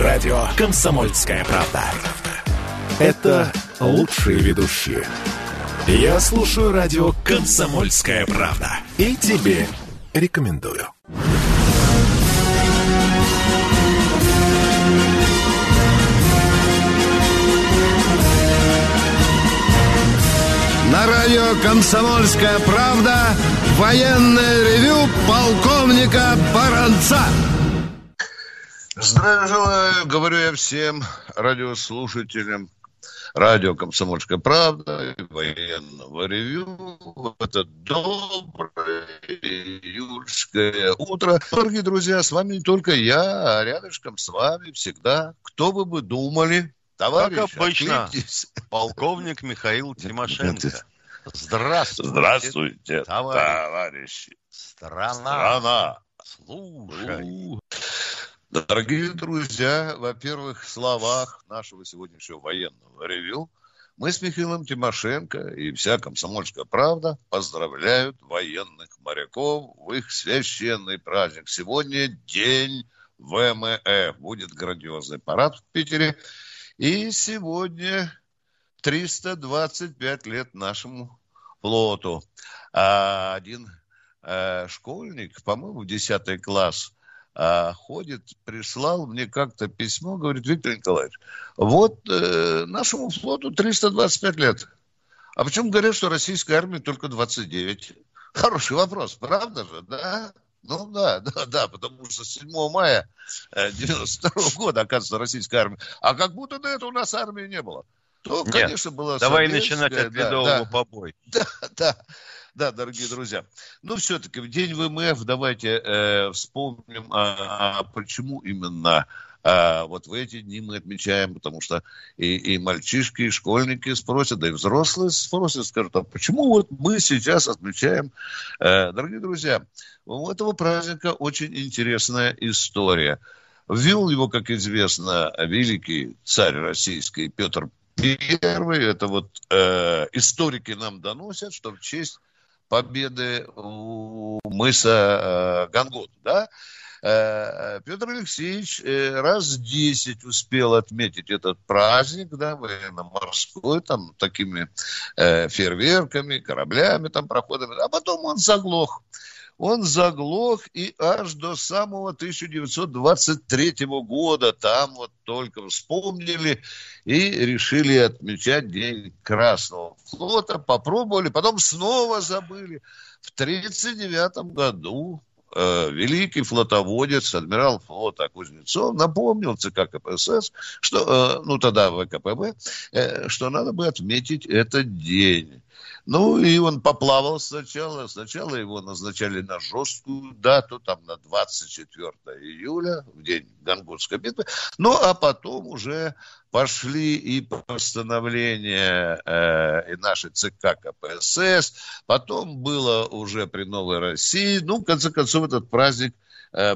радио «Комсомольская правда». Это лучшие ведущие. Я слушаю радио «Комсомольская правда». И тебе рекомендую. На радио «Комсомольская правда» военное ревю полковника Баранца. Здравия желаю, говорю я всем радиослушателям радио «Комсомольская правда» и военного ревю. Это доброе июльское утро. Дорогие друзья, с вами не только я, а рядышком с вами всегда, кто бы вы думали, товарищ, Как обычно, откликнитесь. полковник Михаил Тимошенко. Здравствуйте, Здравствуйте, товарищ. товарищи. страна. Страна. Слушай. Дорогие друзья, во-первых, в словах нашего сегодняшнего военного ревю мы с Михаилом Тимошенко и вся комсомольская правда поздравляют военных моряков в их священный праздник. Сегодня день ВМФ. Будет грандиозный парад в Питере. И сегодня 325 лет нашему флоту. А один э, школьник, по-моему, в 10 класс, а, ходит, прислал мне как-то письмо, говорит, Виктор Николаевич, вот э, нашему флоту 325 лет. А почему говорят, что российской армии только 29? Хороший вопрос, правда же, да? Ну да, да, да, потому что 7 мая 92 года, оказывается, российская армия. А как будто до этого у нас армии не было. То, Нет, конечно, было Давай начинать от да, ледового да. побоя. Да, да, да, дорогие друзья. Ну, все-таки в день ВМФ давайте э, вспомним, а, а почему именно а, вот в эти дни мы отмечаем, потому что и, и мальчишки, и школьники спросят, да и взрослые спросят, скажут, а почему вот мы сейчас отмечаем? Э, дорогие друзья, у этого праздника очень интересная история. Ввел его, как известно, великий царь российский Петр Первый. Это вот э, историки нам доносят, что в честь победы у мыса э, Гангут, да, э, Петр Алексеевич э, раз 10 успел отметить этот праздник, да, военно-морской, там, такими э, фейерверками, кораблями, там, проходами, а потом он заглох. Он заглох и аж до самого 1923 года там вот только вспомнили и решили отмечать День Красного флота. Попробовали, потом снова забыли. В 1939 году э, великий флотоводец, адмирал флота Кузнецов напомнил ЦК КПСС, что, э, ну тогда ВКПБ, э, что надо бы отметить этот день. Ну, и он поплавал сначала. Сначала его назначали на жесткую дату, там на 24 июля, в день Гангутской битвы. Ну, а потом уже пошли и постановления э, и нашей ЦК КПСС. Потом было уже при Новой России. Ну, в конце концов, этот праздник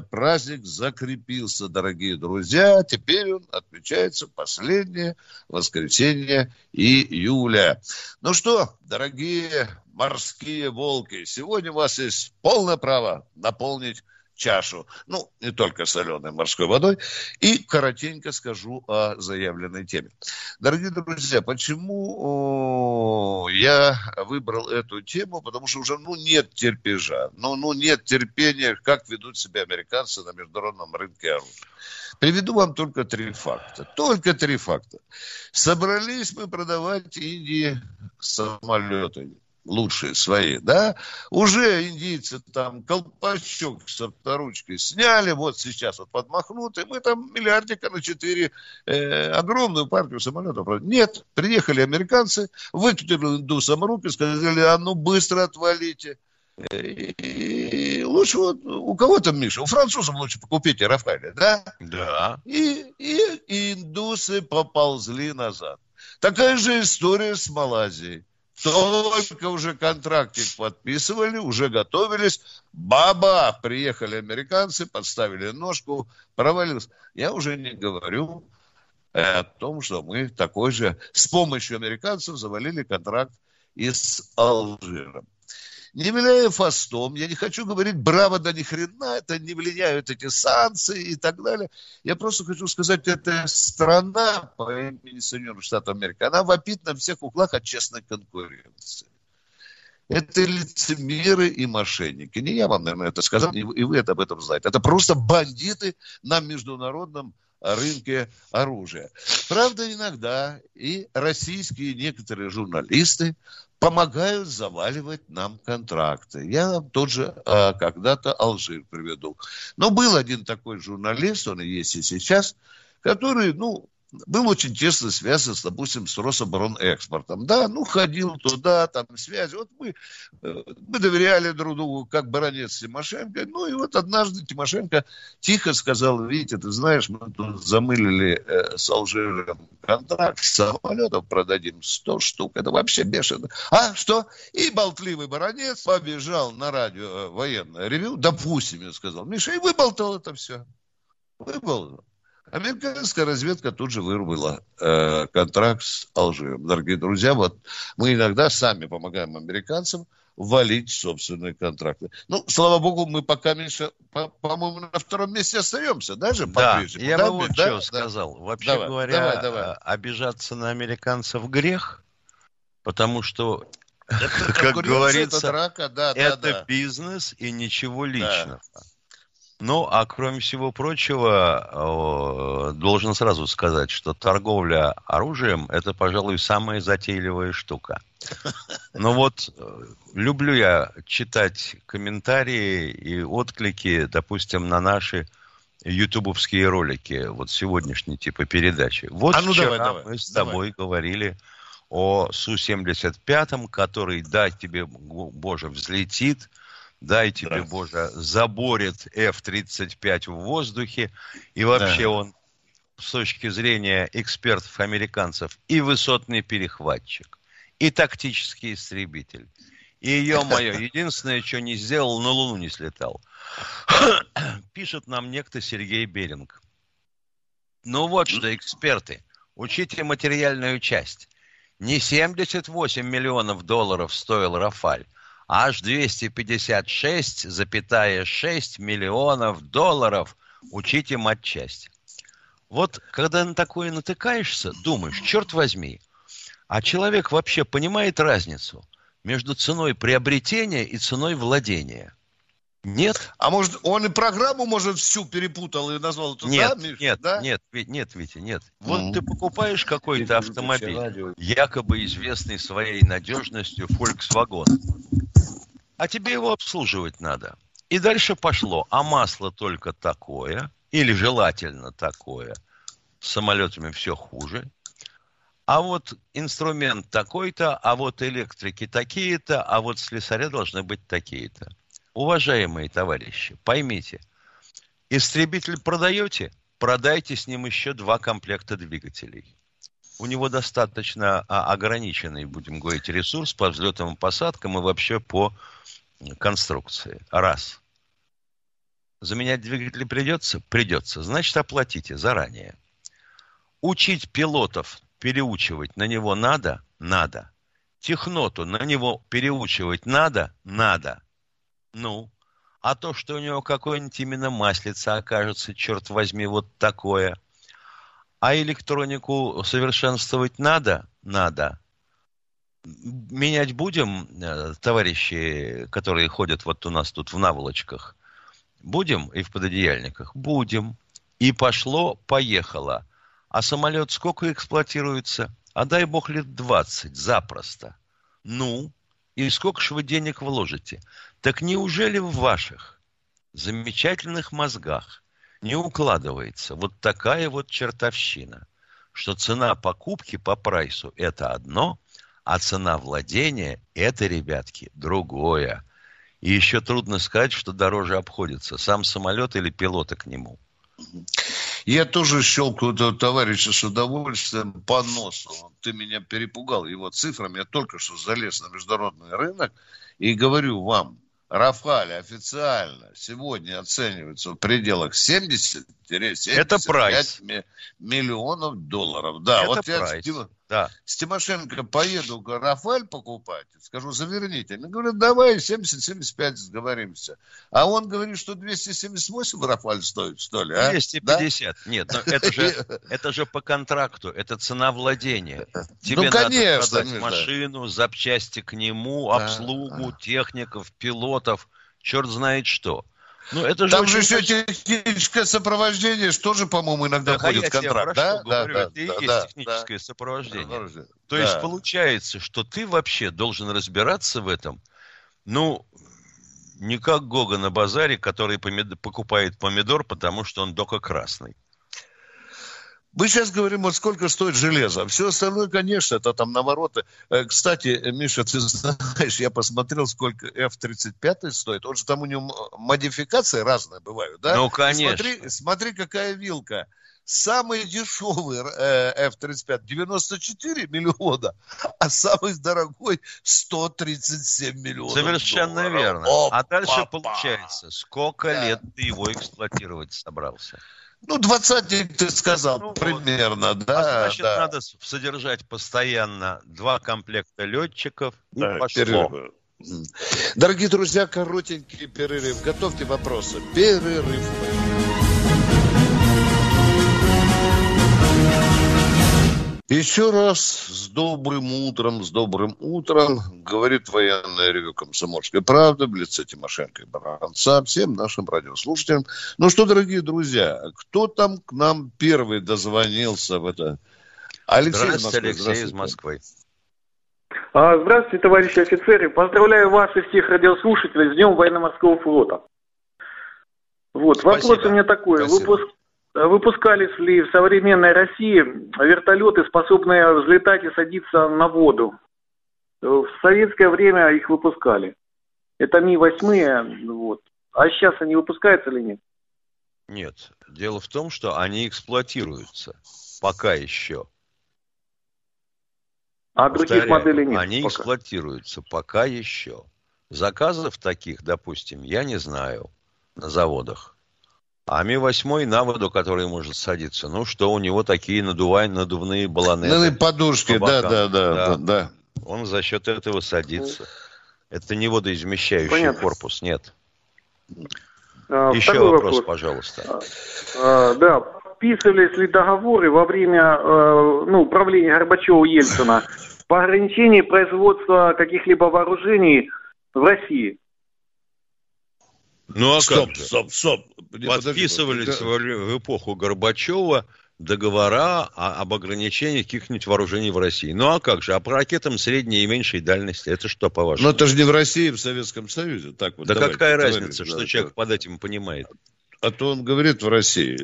праздник закрепился, дорогие друзья. Теперь он отмечается последнее воскресенье июля. Ну что, дорогие морские волки, сегодня у вас есть полное право наполнить чашу, ну, не только соленой морской водой, и коротенько скажу о заявленной теме. Дорогие друзья, почему я выбрал эту тему? Потому что уже, ну, нет терпежа, ну, ну, нет терпения, как ведут себя американцы на международном рынке оружия. Приведу вам только три факта. Только три факта. Собрались мы продавать Индии самолеты лучшие свои, да, уже индийцы там колпачок с авторучкой сняли, вот сейчас вот подмахнут, и мы там миллиардика на четыре э, огромную партию самолетов. Нет, приехали американцы, выкинули индусам руки, сказали, а ну быстро отвалите. И лучше вот у кого там, Миша, у французов лучше покупите Рафаэля, да? Да. И, и, и индусы поползли назад. Такая же история с Малайзией. Только уже контрактик подписывали, уже готовились. Баба! Приехали американцы, подставили ножку, провалился. Я уже не говорю о том, что мы такой же с помощью американцев завалили контракт и с Алжиром. Не виляя фастом, я не хочу говорить браво, да ни хрена, это не влияют эти санкции и так далее. Я просто хочу сказать, эта страна по имени Соединенных Штатов Америки, она вопит на всех углах от честной конкуренции. Это лицемеры и мошенники. Не я вам, наверное, это сказал, и вы это об этом знаете. Это просто бандиты на международном рынке оружия. Правда, иногда и российские некоторые журналисты помогают заваливать нам контракты. Я вам тот же а, когда-то Алжир приведу. Но был один такой журналист, он и есть и сейчас, который, ну, был очень тесно связан, допустим, с Рособоронэкспортом. Да, ну, ходил туда, там, связи. Вот мы, э, мы доверяли друг другу, как баронец Тимошенко. Ну, и вот однажды Тимошенко тихо сказал, видите, ты знаешь, мы тут замылили э, с Алжиром контракт, самолетов продадим 100 штук. Это вообще бешено. А, что? И болтливый баронец побежал на радио э, военное ревю, допустим, я сказал, Миша, и выболтал это все. Выболтал. Американская разведка тут же вырвала э, контракт с Алжиром. Дорогие друзья, вот мы иногда сами помогаем американцам валить собственные контракты. Ну, слава богу, мы пока, Миша, по- по-моему, на втором месте остаемся, даже Да, по-прежнему. я да, бы вот да, что да. сказал. Вообще Давай, говоря, давай, давай. а, обижаться на американцев грех, потому что, Это как говорится, это драка, да, да, это да. бизнес и ничего личного. Ну, а кроме всего прочего, должен сразу сказать, что торговля оружием – это, пожалуй, самая затейливая штука. Но вот э, люблю я читать комментарии и отклики, допустим, на наши ютубовские ролики, вот сегодняшней типа передачи. Вот А ну вчера давай, давай, мы с давай. тобой говорили о Су-75, который, дай тебе, Боже, взлетит, дай тебе. Боже, заборет F-35 в воздухе, и вообще Да. он с точки зрения экспертов-американцев и высотный перехватчик, и тактический истребитель. И, ё-моё, единственное, что не сделал, на Луну не слетал. Пишет нам некто Сергей Беринг. Ну вот что, эксперты, учите материальную часть. Не 78 миллионов долларов стоил Рафаль, аж 256,6 миллионов долларов. Учите матчасть. Вот когда на такое натыкаешься, думаешь, черт возьми, а человек вообще понимает разницу между ценой приобретения и ценой владения? Нет? А может, он и программу, может, всю перепутал и назвал это, Нет, да, Миш? нет, да? нет, нет, Витя, нет. Вот Мгм. ты покупаешь какой-то автомобиль, якобы известный своей надежностью Volkswagen, а тебе его обслуживать надо. И дальше пошло, а масло только такое, или желательно такое, с самолетами все хуже, а вот инструмент такой-то, а вот электрики такие-то, а вот слесаря должны быть такие-то. Уважаемые товарищи, поймите, истребитель продаете, продайте с ним еще два комплекта двигателей. У него достаточно а, ограниченный, будем говорить, ресурс по взлетам и посадкам и вообще по конструкции. Раз. Заменять двигатели придется? Придется. Значит, оплатите заранее. Учить пилотов переучивать на него надо? Надо. Техноту на него переучивать надо? Надо. Ну, а то, что у него какое-нибудь именно маслица окажется, черт возьми, вот такое. А электронику совершенствовать надо? Надо. Менять будем, э, товарищи, которые ходят вот у нас тут в наволочках? Будем и в пододеяльниках? Будем. И пошло, поехало. А самолет сколько эксплуатируется? А дай бог лет 20, запросто. Ну, и сколько ж вы денег вложите? Так неужели в ваших замечательных мозгах не укладывается вот такая вот чертовщина, что цена покупки по прайсу – это одно, а цена владения – это, ребятки, другое. И еще трудно сказать, что дороже обходится, сам самолет или пилота к нему. Я тоже щелкаю этого товарища с удовольствием по носу. Ты меня перепугал его цифрами. Я только что залез на международный рынок и говорю вам, Рафаль официально сегодня оценивается в пределах 70-75 Это прайс. ми- миллионов долларов. Да, Это вот я прайс. Тимо- да. с Тимошенко поеду Рафаль покупать, скажу, заверните. Они говорят, давай 70-75 сговоримся. А он говорит, что 278 Рафаль стоит, что ли? А? 250. Да? Нет, но это же, это же по контракту, это цена владения. Тебе ну, конечно, надо продать машину, запчасти к нему, обслугу, техников, пилотов, черт знает что. Ну, это же Там же еще техническое сопровождение, что же, по-моему, иногда да, входит в контракт. Да, да, да, это да, и есть да, техническое да, сопровождение. Да, То да. есть получается, что ты вообще должен разбираться в этом, ну, не как Гога на базаре, который помид... покупает помидор, потому что он дока красный. Мы сейчас говорим, вот сколько стоит железо. Все остальное, конечно, это там навороты. Э, кстати, Миша, ты знаешь, я посмотрел, сколько F-35 стоит. Он же там у него модификации разные бывают, да? Ну, конечно. Смотри, смотри какая вилка. Самый дешевый э, F-35 94 миллиона, а самый дорогой 137 миллионов Совершенно долларов. верно. О, а дальше папа. получается, сколько да. лет ты его эксплуатировать собрался? Ну, двадцатник ты сказал, ну, примерно, вот. да. А значит, да. надо содержать постоянно два комплекта летчиков. Да, пошло. Перерыв. Дорогие друзья, коротенький перерыв. Готовьте вопросы. Перерыв. Еще раз с добрым утром, с добрым утром, говорит военное ревю «Комсомольская правда» в лице Тимошенко и Баранца всем нашим радиослушателям. Ну что, дорогие друзья, кто там к нам первый дозвонился в это? Алексей Здравствуйте, Алексей Здравствуйте. из Москвы. А, здравствуйте, товарищи офицеры. Поздравляю вас и всех радиослушателей с Днем военно-морского флота. Вот, Спасибо. вопрос у меня такой. Спасибо. Выпуск, Выпускались ли в современной России вертолеты, способные взлетать и садиться на воду? В советское время их выпускали. Это Ми-8, вот. А сейчас они выпускаются или нет? Нет. Дело в том, что они эксплуатируются. Пока еще. А Повторяю, других моделей нет? Они пока. эксплуатируются пока еще. Заказов таких, допустим, я не знаю на заводах. А Ми-8 на воду, который может садиться, ну что, у него такие надувай, надувные баллоны. Ну, подушки, да, да, да, да, да. Он за счет этого садится. Это не водоизмещающий Понятно. корпус, нет. А, Еще вопрос, вопрос, пожалуйста. А, а, да, подписывались ли договоры во время э, ну, правления Горбачева-Ельцина по ограничению производства каких-либо вооружений в России? Ну а стоп, как же? Стоп, стоп, Подписывались в эпоху Горбачева договора об ограничении каких-нибудь вооружений в России. Ну а как же? А по ракетам средней и меньшей дальности это что, по-вашему? Ну это же не в России, в Советском Союзе. Так вот, да какая разница, что да, человек да. под этим понимает? А то он говорит в России.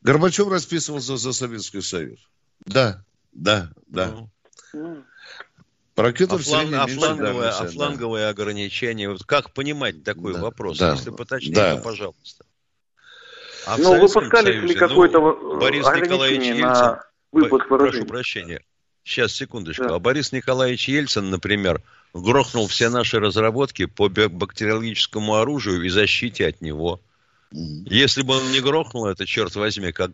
Горбачев расписывался за Советский Союз. Да, да, да. Ну. Ракетов а, фланг, а, фланговое, а фланговое да. ограничение, вот как понимать такой да, вопрос? Да, Если поточнее, да. то пожалуйста. А ну, выпускали ли какой-то ну, Борис Николаевич Ельцин, на выпуск Прошу прощения. Сейчас, секундочку. Да. А Борис Николаевич Ельцин, например, грохнул все наши разработки по бактериологическому оружию и защите от него. Если бы он не грохнул это, черт возьми, как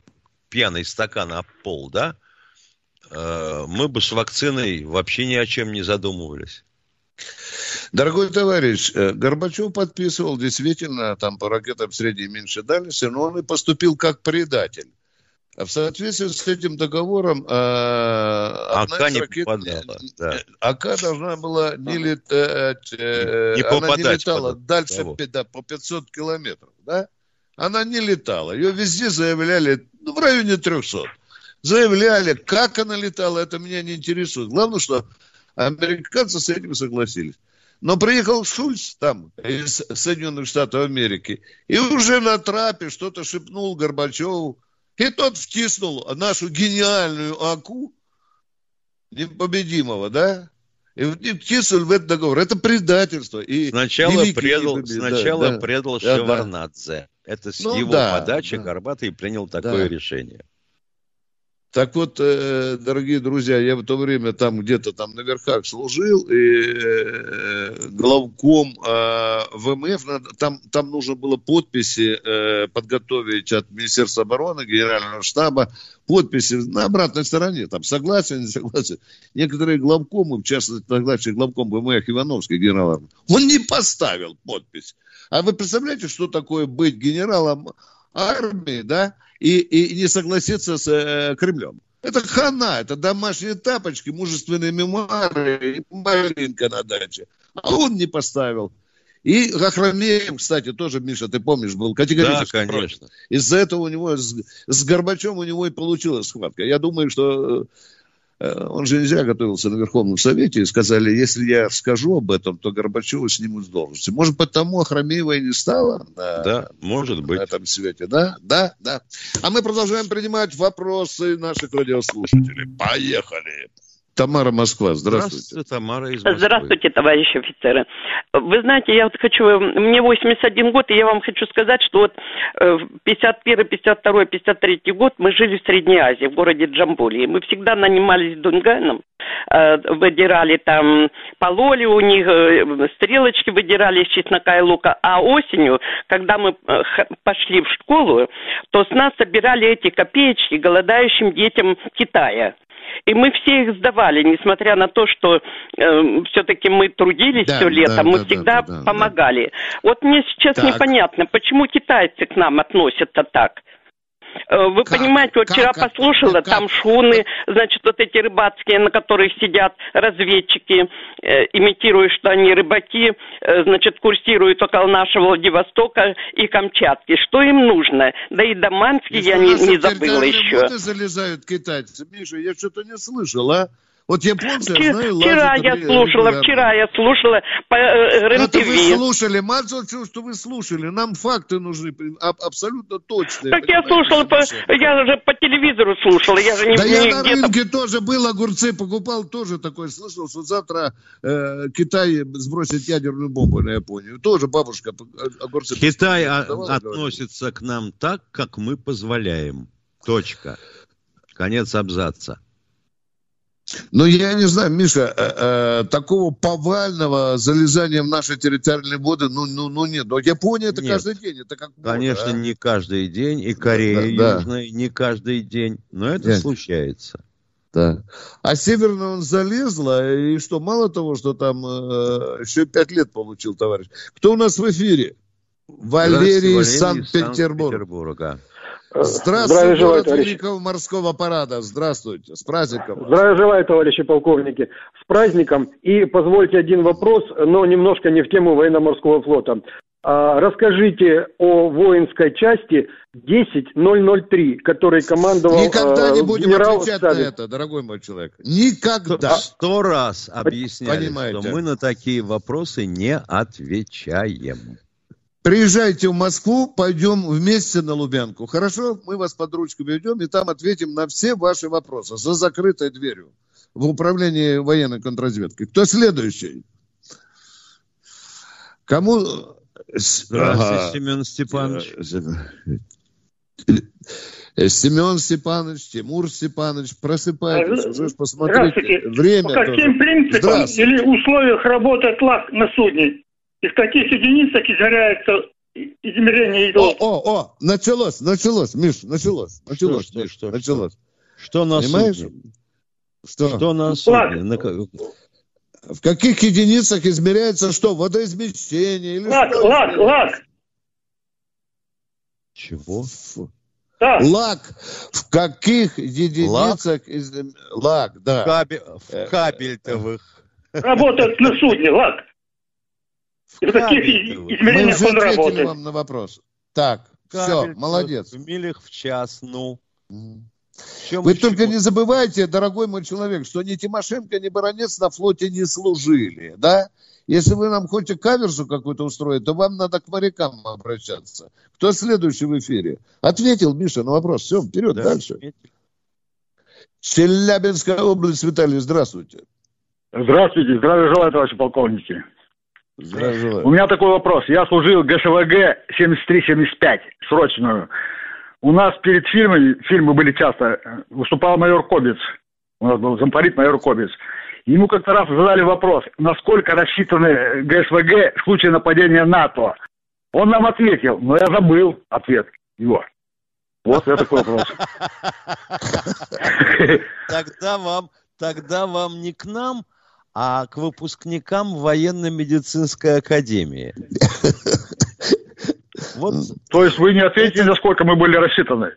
пьяный стакан об пол, да, мы бы с вакциной вообще ни о чем не задумывались. Дорогой товарищ, э, Горбачев подписывал действительно там по ракетам средней и меньшей дальности, но он и поступил как предатель. А в соответствии с этим договором э, АК не ракет, попадала. Да. АК должна была не летать, э, не она не летала под... дальше да, по 500 километров. Да? Она не летала. Ее везде заявляли ну, в районе 300 заявляли, как она летала, это меня не интересует. Главное, что американцы с этим согласились. Но приехал Шульц там, из Соединенных Штатов Америки, и уже на трапе что-то шепнул Горбачеву, и тот втиснул нашу гениальную АКУ, непобедимого, да, и втиснул в этот договор. Это предательство. И сначала предал, сначала да, предал да, Шеварнадзе. Да. Это с ну, его да, подачи да. Горбатый принял такое да. решение. Так вот, э, дорогие друзья, я в то время там где-то там на верхах служил, и э, главком э, ВМФ, там, там нужно было подписи подготовить от Министерства обороны, Генерального штаба, подписи на обратной стороне, там согласен, не согласен. Некоторые главкомы, в частности, тогдашний главком ВМФ Ивановский генерал, он не поставил подпись. А вы представляете, что такое быть генералом армии, да, и, и не согласиться с э, Кремлем. Это хана, это домашние тапочки, мужественные мемуары и малинка на даче. А он не поставил. И Гахрамеев, кстати, тоже, Миша, ты помнишь, был категорически да, конечно. Из-за этого у него, с, с Горбачем у него и получилась схватка. Я думаю, что Э, он же нельзя готовился на Верховном Совете, и сказали, если я скажу об этом, то Горбачева снимут с должности. Может, потому Ахрамеева и не стало на, да, может быть. на этом свете, да? Да, да. А мы продолжаем принимать вопросы наших радиослушателей. Поехали! Тамара Москва, здравствуйте. Здравствуйте, Тамара из Москвы. Здравствуйте, товарищи офицеры. Вы знаете, я вот хочу, мне 81 год, и я вам хочу сказать, что вот в 51, 52, 53 год мы жили в Средней Азии, в городе Джамбулии. Мы всегда нанимались Дунганом, э, выдирали там пололи у них, э, стрелочки выдирали из чеснока и лука. А осенью, когда мы э, пошли в школу, то с нас собирали эти копеечки голодающим детям Китая. И мы все их сдавали, несмотря на то, что э, все-таки мы трудились да, все лето, да, мы да, всегда да, да, помогали. Да. Вот мне сейчас так. непонятно, почему китайцы к нам относятся так. Э, вы как? понимаете, вот как? вчера как? послушала, как? там шуны, значит, вот эти рыбацкие, на которых сидят разведчики, э, имитируют, что они рыбаки, э, значит, курсируют около нашего Владивостока и Камчатки. Что им нужно? Да и Даманский я не, не забыла еще. залезают китайцы. Миша, я что-то не слышал, а? Вот японцы, Вчера, знаю, вчера я слушала, вчера я слушала по э, РЕН-ТВ. Это вы слушали, мало что вы слушали, нам факты нужны, абсолютно точные. Так я слушала, по, я же по телевизору слушала, я же не Да не, я на рынке тоже был, огурцы покупал, тоже такой слышал, что завтра э, Китай сбросит ядерную бомбу на Японию. Тоже бабушка э, огурцы... Китай относится говорит. к нам так, как мы позволяем. Точка. Конец абзаца. Ну, я не знаю, Миша, э, э, такого повального залезания в наши территориальные воды, ну, ну, ну нет. Но Япония это нет. каждый день, это как Конечно, а? не каждый день, и Корея да, Южная да. не каждый день, но это нет. случается. Да. А северно он залезла, и что, мало того, что там э, еще пять лет получил товарищ. Кто у нас в эфире? Валерий из Санкт-Петербурга. Здравствуйте, желаю, товарищ. Великого морского парада. Здравствуйте. С праздником. Здравия желаю, товарищи полковники. С праздником. И позвольте один вопрос, но немножко не в тему военно-морского флота. А, расскажите о воинской части 10003, который командовал Никогда не будем отвечать Сталин. на это, дорогой мой человек. Никогда. Сто раз объясняли, Понимаете? что мы на такие вопросы не отвечаем. Приезжайте в Москву, пойдем вместе на Лубянку. Хорошо? Мы вас под ручку ведем и там ответим на все ваши вопросы за закрытой дверью в управлении военной контрразведки. Кто следующий? Кому... Здравствуйте, ага. Семен Степанович. Семен Степанович, Тимур Степанович, просыпайтесь, уже посмотрите. Время По каким принципам или условиях работает ЛАК на судне? И в каких единицах измеряется измерение идет. О, о, о, началось, началось, Миш, началось, началось, что, Миш, что, началось. Что на Понимаешь? судне? Что? Что на судне? На... В каких единицах измеряется что? Водоизмещение или лак, что? Лак, лак. Чего? Да. Лак. В каких единицах лак, из... лак да. Кабель, в кабельтовых. Работает на судне, лак. И в каких измерениях он работает? вам на вопрос. Так, все, молодец. В милях в час, ну. Вы только не забывайте, дорогой мой человек, что ни Тимошенко, ни Баранец на флоте не служили, да? Если вы нам хотите каверсу какую-то устроить, то вам надо к морякам обращаться. Кто следующий в эфире? Ответил Миша на вопрос. Все, вперед, да, дальше. Ответил. Челябинская область, Виталий, здравствуйте. Здравствуйте, здравия желаю, товарищи полковники. Здравствуйте. У меня такой вопрос. Я служил ГШВГ 73-75, срочную. у нас перед фильмами, фильмы были часто, выступал майор Кобец. У нас был замполит майор Кобец. Ему как-то раз задали вопрос, насколько рассчитаны ГСВГ в случае нападения НАТО. Он нам ответил, но я забыл ответ его. Вот это такой вопрос. Тогда вам, тогда вам не к нам, а к выпускникам военно-медицинской академии. Вот. То есть вы не ответили, насколько мы были рассчитаны?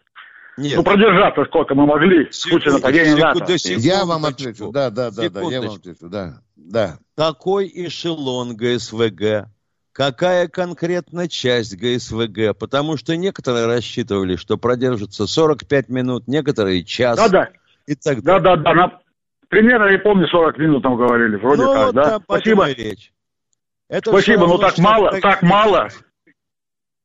Нет. Ну, продержаться сколько мы могли в случае нападения НАТО. Я вам отвечу, да, да, да, да, я вам отвечу, да, да. Какой эшелон ГСВГ? Какая конкретно часть ГСВГ? Потому что некоторые рассчитывали, что продержится 45 минут, некоторые час. Да, да. И так далее. Да, да, да. Примерно, я помню, 40 минут там говорили. Вроде ну, так, да. Спасибо. Речь. Это Спасибо, но так мало, так мало.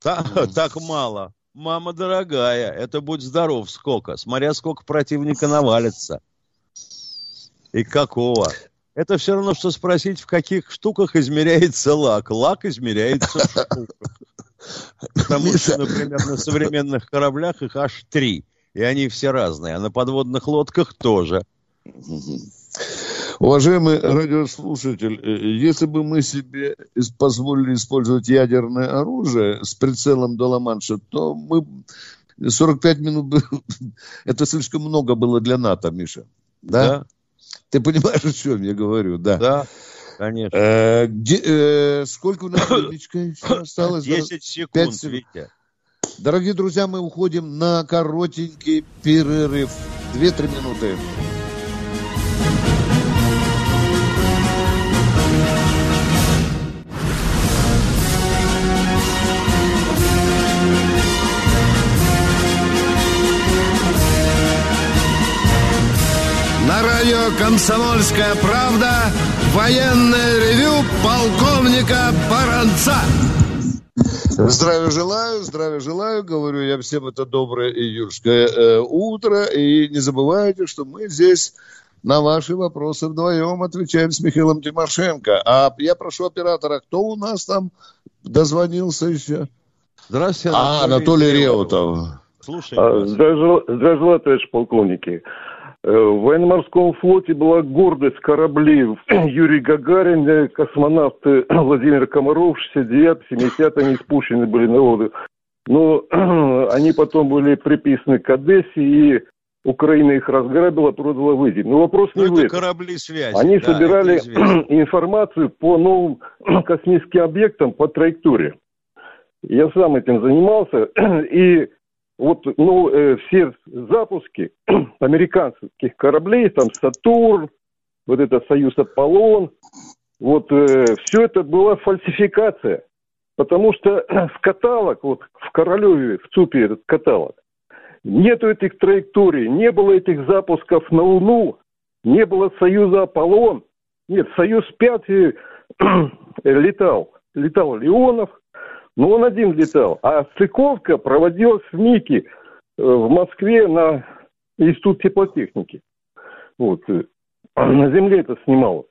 Так, так мало. Мама дорогая, это будь здоров сколько. Смотря сколько противника навалится. И какого. Это все равно, что спросить, в каких штуках измеряется лак. Лак измеряется в штуках. Потому что, например, на современных кораблях их аж три. И они все разные. А на подводных лодках тоже. Уважаемый радиослушатель, э, если бы мы себе позволили использовать ядерное оружие с прицелом до Ла-Манша, то мы 45 минут... Это слишком много было для НАТО, Миша. Да? да. Ты понимаешь, о чем я говорю? Да. Да. Конечно. Э, где, э, сколько у нас осталось? 10 секунд, 5 секунд. Витя. Дорогие друзья, мы уходим на коротенький перерыв. 2-3 минуты. На радио «Комсомольская правда» военное ревю полковника Баранца. Здравия желаю, здравия желаю, говорю я всем это доброе июльское э, утро. И не забывайте, что мы здесь на ваши вопросы вдвоем отвечаем с Михаилом Тимошенко. А я прошу оператора, кто у нас там дозвонился еще? Здравствуйте, Анатолий, а, Анатолий Реутов. Слушай. А, здравия, желаю, товарищ полковники. Э, в военно-морском флоте была гордость кораблей Юрий Гагарин, э, космонавты Владимир Комаров, 69 70 они спущены были на воду. Но они потом были приписаны к Одессе, и Украина их разграбила, продала в Индии. Но вопрос не Но ну, в этом. корабли связи. Они да, собирали информацию по новым космическим объектам по траектории. Я сам этим занимался, и вот ну, э, все запуски американских кораблей, там Сатурн, вот это Союз Аполлон, вот э, все это была фальсификация. Потому что в каталог, вот в Королеве, в ЦУПе этот каталог, нету этих траекторий, не было этих запусков на Луну, не было Союза Аполлон. Нет, Союз 5 летал. Летал Леонов, ну, он один летал. А стыковка проводилась в МИКе э, в Москве на Институт теплотехники. Вот. Э, на земле это снималось.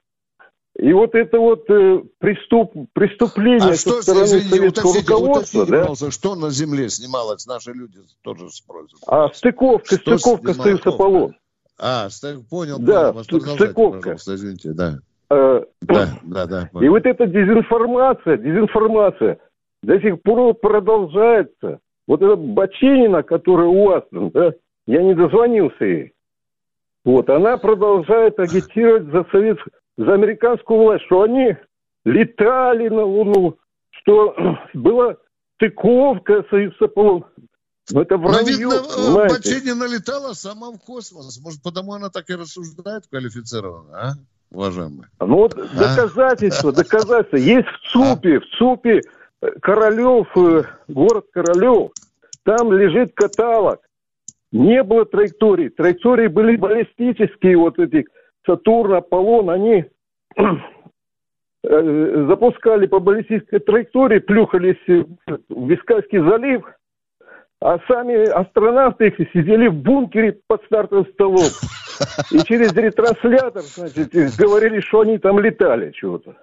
И вот это вот э, преступ, преступление а со что, стороны извините, советского уточните, руководства, уточните, да? что на земле снималось, наши люди тоже спросят. А стыковка, что стыковка Союз Аполлон. А, стык, понял, да, понял. стыковка. Извините, да. А, да, да, да. Понял. И вот эта дезинформация, дезинформация, до сих пор продолжается. Вот эта Баченина, которая у вас, да, я не дозвонился ей. Вот, она продолжает агитировать за совет, за американскую власть, что они летали на Луну, что была стыковка Союз Аполлон. Но это вранье, Но, видно? Баченина летала сама в космос. Может, потому она так и рассуждает квалифицированно, а, уважаемые? Ну вот а? доказательства, доказательства. Есть в ЦУПе, а? в ЦУПе Королев, э, город Королев, там лежит каталог. Не было траекторий. Траектории были баллистические, вот эти Сатурн, Аполлон, они э, запускали по баллистической траектории, плюхались в Вискальский залив, а сами астронавты их сидели в бункере под стартовым столом. И через ретранслятор, значит, говорили, что они там летали чего-то.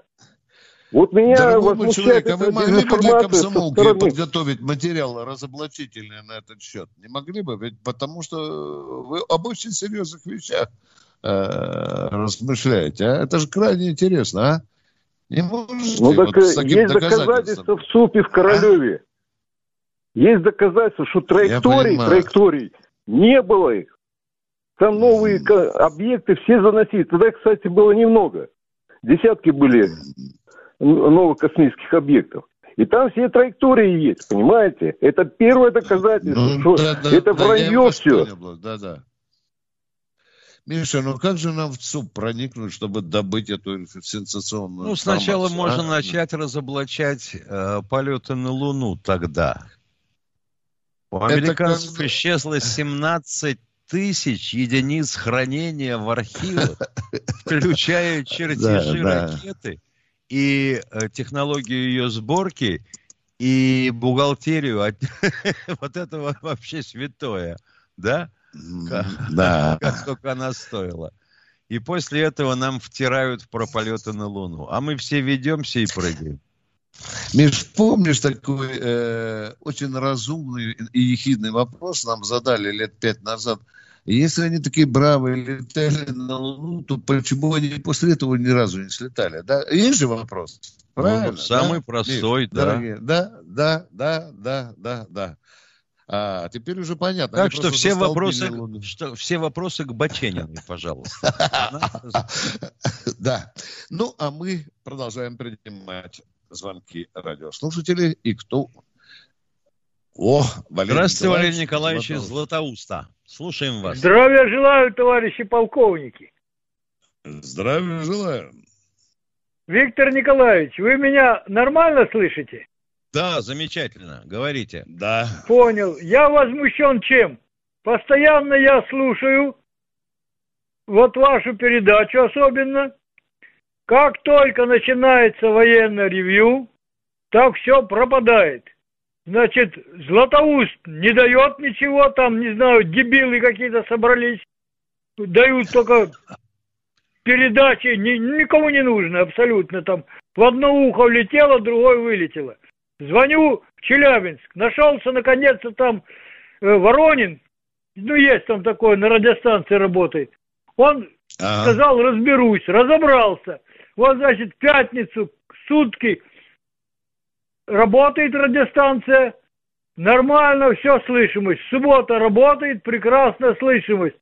Вот меня Дорогой человек, а вы могли бы для комсомолки подготовить материал разоблачительный на этот счет? Не могли бы? Ведь потому что вы об очень серьезных вещах размышляете. А? Это же крайне интересно, а? Не можете ну, так вот с таким есть доказательства в СУПе в Королеве. А? Есть доказательства, что траекторий, траекторий не было их. Там новые объекты все заносили. Тогда, кстати, было немного. Десятки были новых космических объектов. И там все траектории есть, понимаете? Это первое доказательство, ну, что да, да, это да, вранье все. Да, да. Миша, ну как же нам в ЦУП проникнуть, чтобы добыть эту сенсационную Ну, сначала можно а? начать разоблачать э, полеты на Луну тогда. У американцев как... исчезло 17 тысяч единиц хранения в архивах, включая чертежи ракеты и э, технологию ее сборки, и бухгалтерию. Вот это вообще святое, да? Да. Как только она стоила. И после этого нам втирают про полеты на Луну. А мы все ведемся и прыгаем. Миш, помнишь такой э, очень разумный и ехидный вопрос нам задали лет пять назад? Если они такие бравые летали на Луну, то почему они после этого ни разу не слетали? Да? Есть же вопрос. Ну, Правильно? Ну, самый да? простой, Миш, да. Дорогие, да, да, да, да, да, да. А теперь уже понятно. Так что все вопросы, что, все вопросы к Бачениной, пожалуйста. Да. Ну, а мы продолжаем принимать звонки радиослушателей. И кто... О, Валерий Здравствуйте, Валерий Николаевич из Златоуста. Слушаем вас. Здравия желаю, товарищи полковники. Здравия желаю. Виктор Николаевич, вы меня нормально слышите? Да, замечательно. Говорите. Да. Понял. Я возмущен чем? Постоянно я слушаю вот вашу передачу особенно. Как только начинается военное ревью, так все пропадает. Значит, Златоуст не дает ничего, там, не знаю, дебилы какие-то собрались, дают только передачи, ни, никому не нужно абсолютно там. В одно ухо влетело, другое вылетело. Звоню в Челябинск, нашелся наконец-то там э, Воронин, ну есть там такое, на радиостанции работает. Он ага. сказал, разберусь, разобрался. Вот, значит, в пятницу, сутки работает радиостанция, нормально все слышимость. Суббота работает, прекрасная слышимость.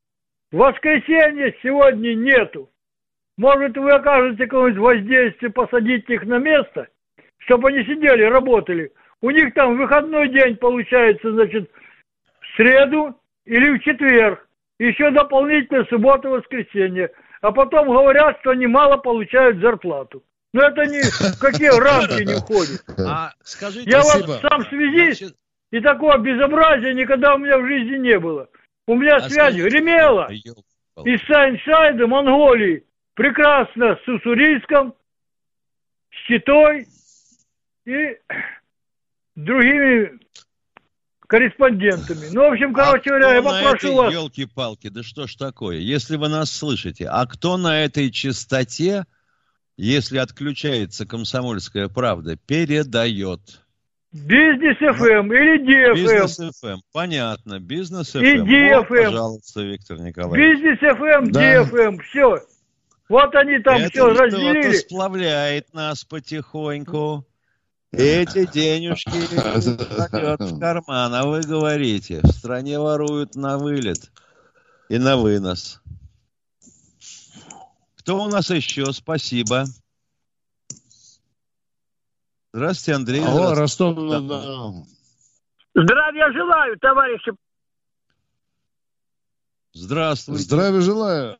Воскресенье сегодня нету. Может, вы окажете какое-нибудь воздействие, посадите их на место, чтобы они сидели, работали. У них там выходной день получается, значит, в среду или в четверг. Еще дополнительно суббота, воскресенье. А потом говорят, что они мало получают зарплату. Но это ни в какие рамки не входит. А, скажите, Я спасибо. вот сам связист, Значит... и такого безобразия никогда у меня в жизни не было. У меня а связь скажите... гремела из Сайншайда, Монголии. Прекрасно с Уссурийском, с Читой и другими корреспондентами. Ну, в общем, короче а говоря, я попрошу вас... Елки-палки, да что ж такое? Если вы нас слышите, а кто на этой частоте если отключается комсомольская правда, передает. Бизнес ФМ или ДФМ. Бизнес ФМ, понятно. Бизнес ФМ. И ДФМ. Вот, пожалуйста, Виктор Николаевич. Бизнес ФМ, да. ДФМ, все. Вот они там Это все разделили. Это сплавляет нас потихоньку. Эти денежки в карман, а вы говорите, в стране воруют на вылет и на вынос. Кто у нас еще? Спасибо. Здравствуйте, Андрей. Алло, Ростов. Да. Здравия желаю, товарищи. Здравствуйте. Здравия желаю.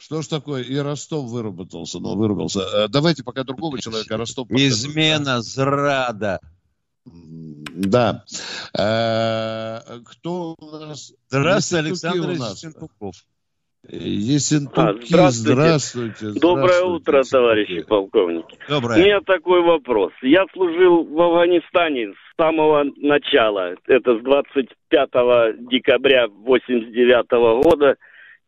Что ж такое? И Ростов выработался, ну, выругался. Э, давайте пока другого человека Ростов... Измена, зрада. Да. Э, кто у нас? Здравствуйте, Александр Сентуков. Есентуки, а, здравствуйте. здравствуйте. Доброе здравствуйте, утро, товарищи полковники. Доброе. У меня такой вопрос. Я служил в Афганистане с самого начала. Это с 25 декабря 89 года,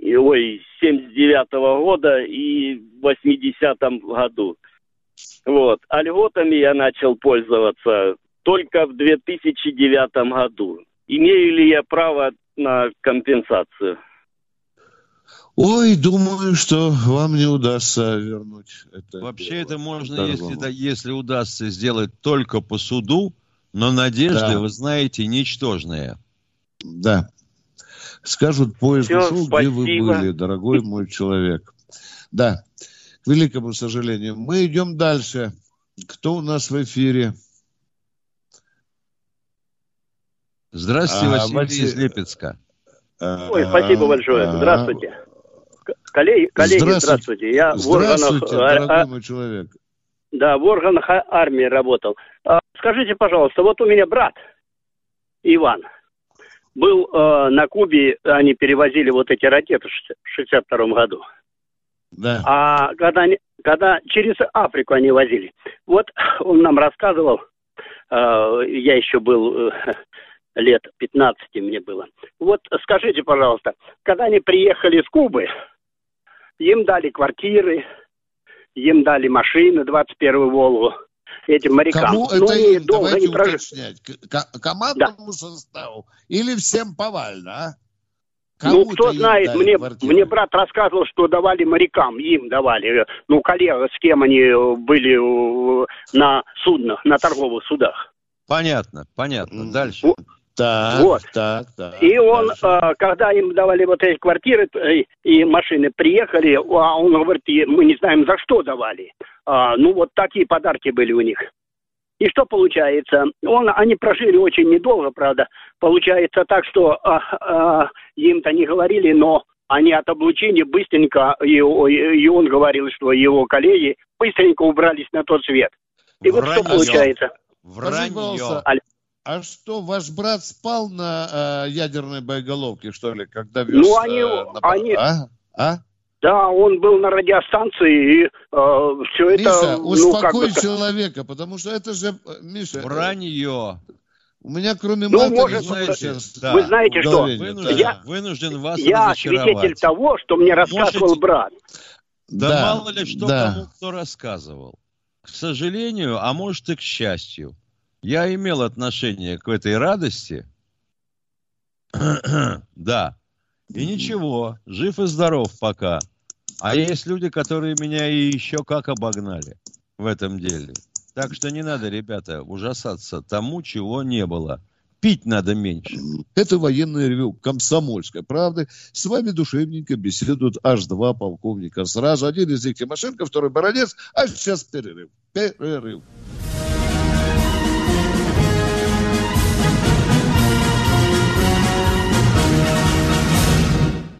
и, ой, 79 года и в 80 году. Вот. А льготами я начал пользоваться только в 2009 году. Имею ли я право на компенсацию? Ой, думаю, что вам не удастся вернуть это. Вообще дело. это можно, если, да, если удастся сделать только по суду, но надежды, да. вы знаете, ничтожные. Да. Скажут, поезд Все, ушел, где вы были, дорогой мой человек. Да, к великому сожалению. Мы идем дальше. Кто у нас в эфире? Здравствуйте, а, Василий Василий из Липецка. Ой, спасибо большое. А, здравствуйте. Коллеги, коллеги здравствуйте. здравствуйте. Я здравствуйте, в органах, дорогой мой человек. Да, в органах армии работал. А, скажите, пожалуйста, вот у меня брат Иван был э, на Кубе, они перевозили вот эти ракеты в 62 году. Да. А когда, они, когда через Африку они возили, вот он нам рассказывал, э, я еще был э, лет 15 мне было. Вот скажите, пожалуйста, когда они приехали с Кубы, им дали квартиры, им дали машины, 21-ю Волгу, этим морякам. Кому Но это им? Давайте не уточнять. К- командному да. составу или всем повально, а? ну, кто знает, мне, мне брат рассказывал, что давали морякам, им давали. Ну, коллега, с кем они были на суднах, на торговых судах. Понятно, понятно. Дальше. Так, вот. так, так. И он, э, когда им давали вот эти квартиры и, и машины, приехали, а он говорит, мы не знаем, за что давали. А, ну, вот такие подарки были у них. И что получается? Он, они прожили очень недолго, правда. Получается так, что а, а, им-то не говорили, но они от облучения быстренько, и, и он говорил, что его коллеги быстренько убрались на тот свет. И Вранье. вот что получается? Вранье. А что, ваш брат спал на э, ядерной боеголовке, что ли, когда вез? Ну, они... Э, на... они... А? а? Да, он был на радиостанции, и э, все Миша, это... успокой ну, как человека, потому что это же... Э, Миша... Э, Вранье. У меня кроме ну, матери... Может, знаете, да, вы знаете что? Вынужден, я, вынужден вас Я свидетель того, что мне рассказывал Можете... брат. Да, да мало ли что да. кому кто рассказывал. К сожалению, а может и к счастью. Я имел отношение к этой радости. да. И ничего, жив и здоров пока. А есть люди, которые меня и еще как обогнали в этом деле. Так что не надо, ребята, ужасаться тому, чего не было. Пить надо меньше. Это военное ревю комсомольской правды. С вами душевненько беседуют аж два полковника. Сразу один из них Тимошенко, второй Баранец. А сейчас перерыв. Перерыв.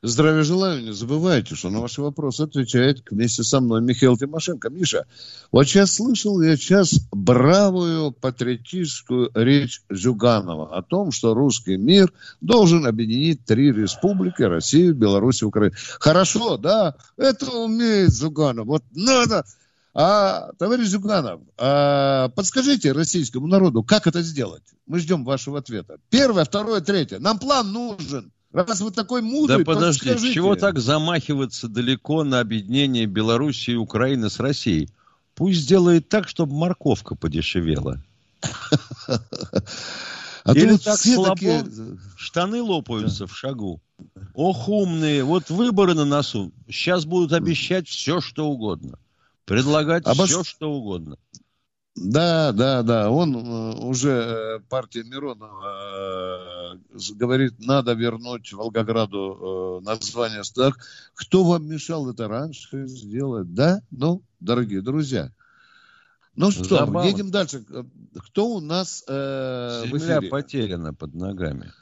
Здравия желаю, не забывайте, что на ваши вопросы отвечает вместе со мной Михаил Тимошенко. Миша, вот сейчас слышал я сейчас бравую патриотическую речь Зюганова о том, что русский мир должен объединить три республики, Россию, Беларусь и Украину. Хорошо, да, это умеет Зюганов. Вот надо... А, товарищ Зюганов, а, подскажите российскому народу, как это сделать? Мы ждем вашего ответа. Первое, второе, третье. Нам план нужен. Раз вы такой мудрый, Да подожди, подскажите. чего так замахиваться далеко на объединение Белоруссии и Украины с Россией? Пусть сделает так, чтобы морковка подешевела. А Или так слабо такие... штаны лопаются в шагу. Ох, умные, вот выборы на носу. Сейчас будут обещать все, что угодно. Предлагать Обос... все, что угодно. Да, да, да. Он э, уже, э, партия Миронова э, говорит, надо вернуть Волгограду название так. Кто вам мешал это раньше сделать? Да? Ну, дорогие друзья. Ну что, Забавно. едем дальше. Кто у нас э, Земля в эфире? потеряна под ногами.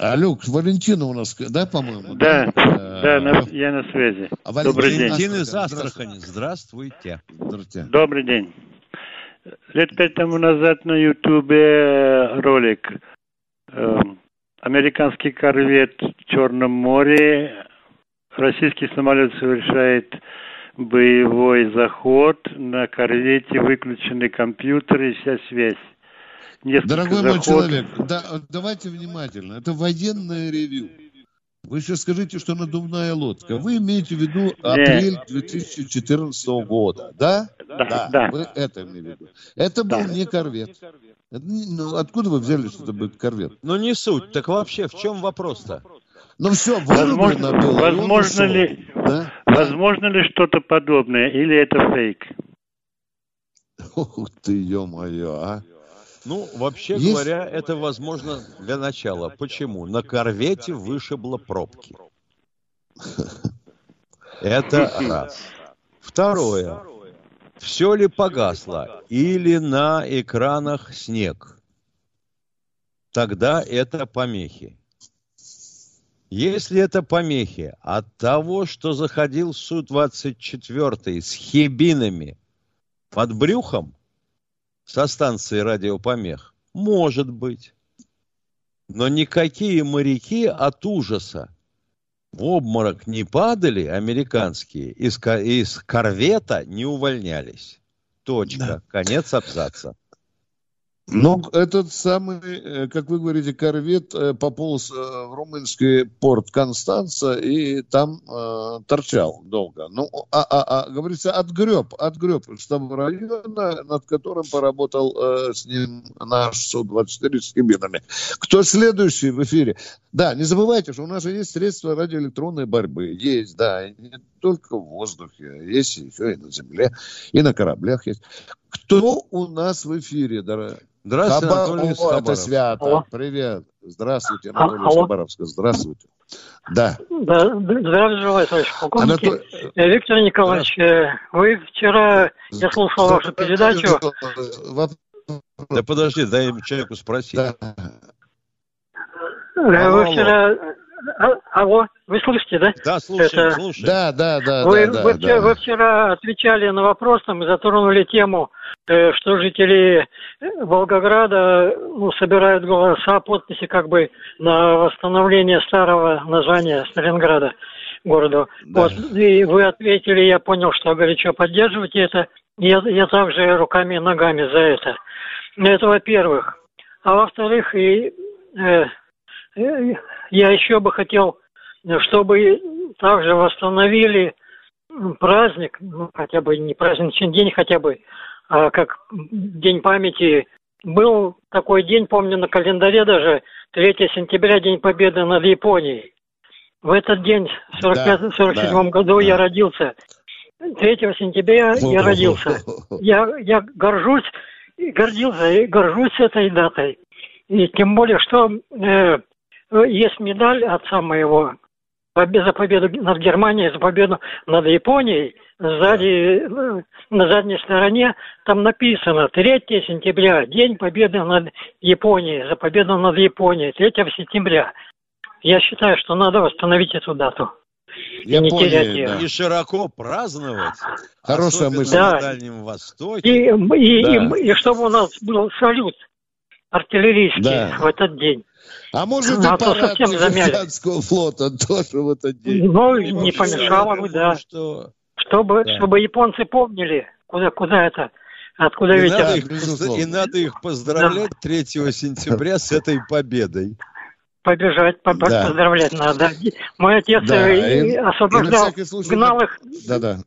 А, Люк, Валентина у нас, да, по-моему? Да, да, да на, я на связи. А Добрый день. Валентин из Астрахани. Здравствуйте. Здравствуйте. Добрый день. Лет пять тому назад на Ютубе ролик э, «Американский корвет в Черном море». Российский самолет совершает боевой заход. На корвете выключены компьютеры и вся связь. Несколько Дорогой заход... мой человек, да, давайте внимательно. Это военное ревю. Вы сейчас скажите, что надувная лодка. Вы имеете в виду апрель 2014 года, да? Да, да. Вы это имеете в виду. Это был не корвет. Ну, откуда вы взяли, что это будет корвет? Ну, не суть. Так вообще, в чем вопрос-то? Ну, все, возможно, было. Возможно ли, да? возможно ли что-то подобное, или это фейк? Ух ты, ё-моё, а. Ну, вообще Есть... говоря, это возможно для начала. Почему? На корвете вышибло пробки. Это раз. Второе. Все ли погасло? Или на экранах снег? Тогда это помехи. Если это помехи от того, что заходил Су-24 с хибинами под брюхом, со станции радиопомех? Может быть. Но никакие моряки от ужаса в обморок не падали, американские, из, из корвета не увольнялись. Точка. Да. Конец абзаца. Ну, этот самый, э, как вы говорите, корвет э, пополз э, в румынский порт Констанца и там э, торчал долго. Ну, а, а, а говорится, отгреб, отгреб штаб района, над которым поработал э, с ним наш Су-24 с кабинами. Кто следующий в эфире? Да, не забывайте, что у нас же есть средства радиоэлектронной борьбы. Есть, да, только в воздухе, есть еще и на земле, и на кораблях есть. Кто у нас в эфире, дорогие? Здравствуйте, Хаба... Анатолий О, Это свято. Алло. Привет. Здравствуйте, а, Анатолий Алло. Хабаровск. Здравствуйте. Да. Да, здравия желаю, товарищ полковник. Анатолий... Э, Виктор Николаевич, э, вы вчера, я слушал вашу передачу. Да подожди, дай человеку спросить. Да. Э, вы вчера а, алло, вы слышите, да? Да, слушаем, Это... слушаем. Да, да, да. Вы, да, вы, да, вчера, да. вы вчера отвечали на вопрос, там, и затронули тему, э, что жители Волгограда ну, собирают голоса, подписи как бы на восстановление старого названия Сталинграда городу. Да. Вот, и вы ответили, я понял, что горячо поддерживаете это. Я, я также руками и ногами за это. Это во-первых. А во-вторых, и э, я еще бы хотел, чтобы также восстановили праздник, ну, хотя бы не праздничный день, хотя бы, а как День памяти. Был такой день, помню, на календаре даже, 3 сентября, День Победы над Японией. В этот день, в 47 да, году да. я родился. 3 сентября я родился. Я, я горжусь, гордился и горжусь этой датой. И тем более, что э, есть медаль отца моего за победу над Германией, за победу над Японией. Сзади, ну, на задней стороне там написано 3 сентября, День победы над Японией, за победу над Японией, 3 сентября. Я считаю, что надо восстановить эту дату. Я и не терять ее. Да. И широко праздновать. Хорошая мысль. Да. на Дальнем Востоке. И, и, да. и, и чтобы у нас был салют артиллерийский да. в этот день. А может а и парад Тихоокеанского флота тоже в этот день. Ну, не, не помешало бы, да. Что... Чтобы, да. чтобы японцы помнили, куда, куда это, откуда и ветер. Надо их, и надо их поздравлять да. 3 сентября с этой победой. Побежать, по да. поздравлять надо. Мой отец да. и, освобождал, и случай, гнал их. Да, да.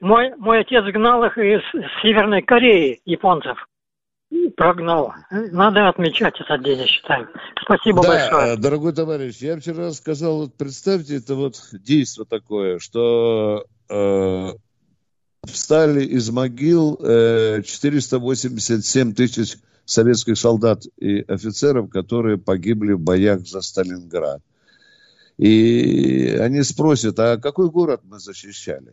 Мой, мой отец гнал их из Северной Кореи, японцев прогнал. Надо отмечать этот день, я считаю. Спасибо да, большое. дорогой товарищ, я вчера сказал, вот представьте, это вот действие такое, что э, встали из могил э, 487 тысяч советских солдат и офицеров, которые погибли в боях за Сталинград. И они спросят, а какой город мы защищали?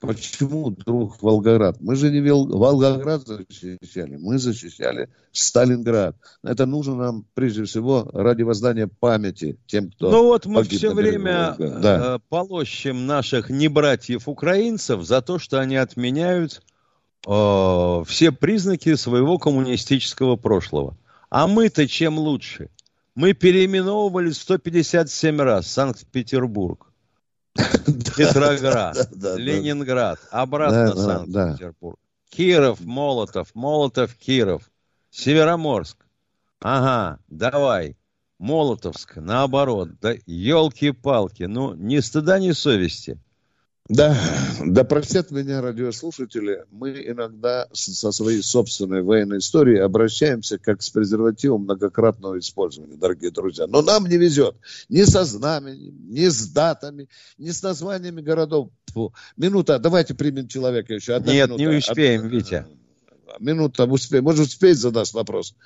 Почему вдруг Волгоград? Мы же не Волгоград защищали, мы защищали Сталинград. Это нужно нам, прежде всего, ради воздания памяти тем, кто Ну вот мы все время да. Э, полощем наших небратьев-украинцев за то, что они отменяют э, все признаки своего коммунистического прошлого. А мы-то чем лучше? Мы переименовывали 157 раз Санкт-Петербург. Петроград, Ленинград, обратно Санкт-Петербург. Киров, Молотов, Молотов, Киров, Североморск. Ага, давай. Молотовск, наоборот, да елки-палки, ну, ни стыда, ни совести. Да, да простят меня радиослушатели, мы иногда со своей собственной военной историей обращаемся как с презервативом многократного использования, дорогие друзья. Но нам не везет ни со знаменем, ни с датами, ни с названиями городов. Фу. Минута, давайте примем человека еще. Одна Нет, минута. не успеем, Одна... Витя. Минута, успеем. Может, успеть задать вопрос?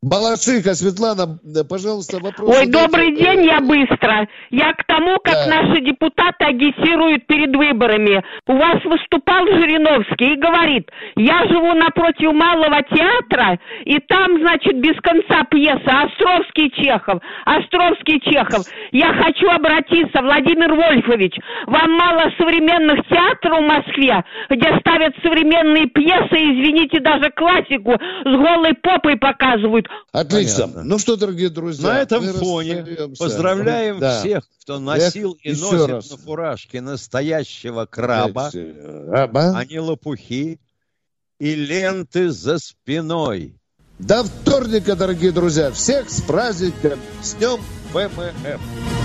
Балашиха, Светлана, пожалуйста, вопрос. Ой, добрый день, я быстро. Я к тому, как да. наши депутаты агитируют перед выборами. У вас выступал Жириновский и говорит, я живу напротив Малого театра, и там, значит, без конца пьеса Островский-Чехов, Островский-Чехов. Я хочу обратиться, Владимир Вольфович, вам мало современных театров в Москве, где ставят современные пьесы, извините, даже классику с голой попой показывают. Отлично. Понятно. Ну что, дорогие друзья, на этом фоне расстаемся. поздравляем да. всех, кто носил Эх, и носит раз. на фуражке настоящего краба, Раба. а не лопухи и ленты за спиной. До вторника, дорогие друзья. Всех с праздником, с днем ВМФ.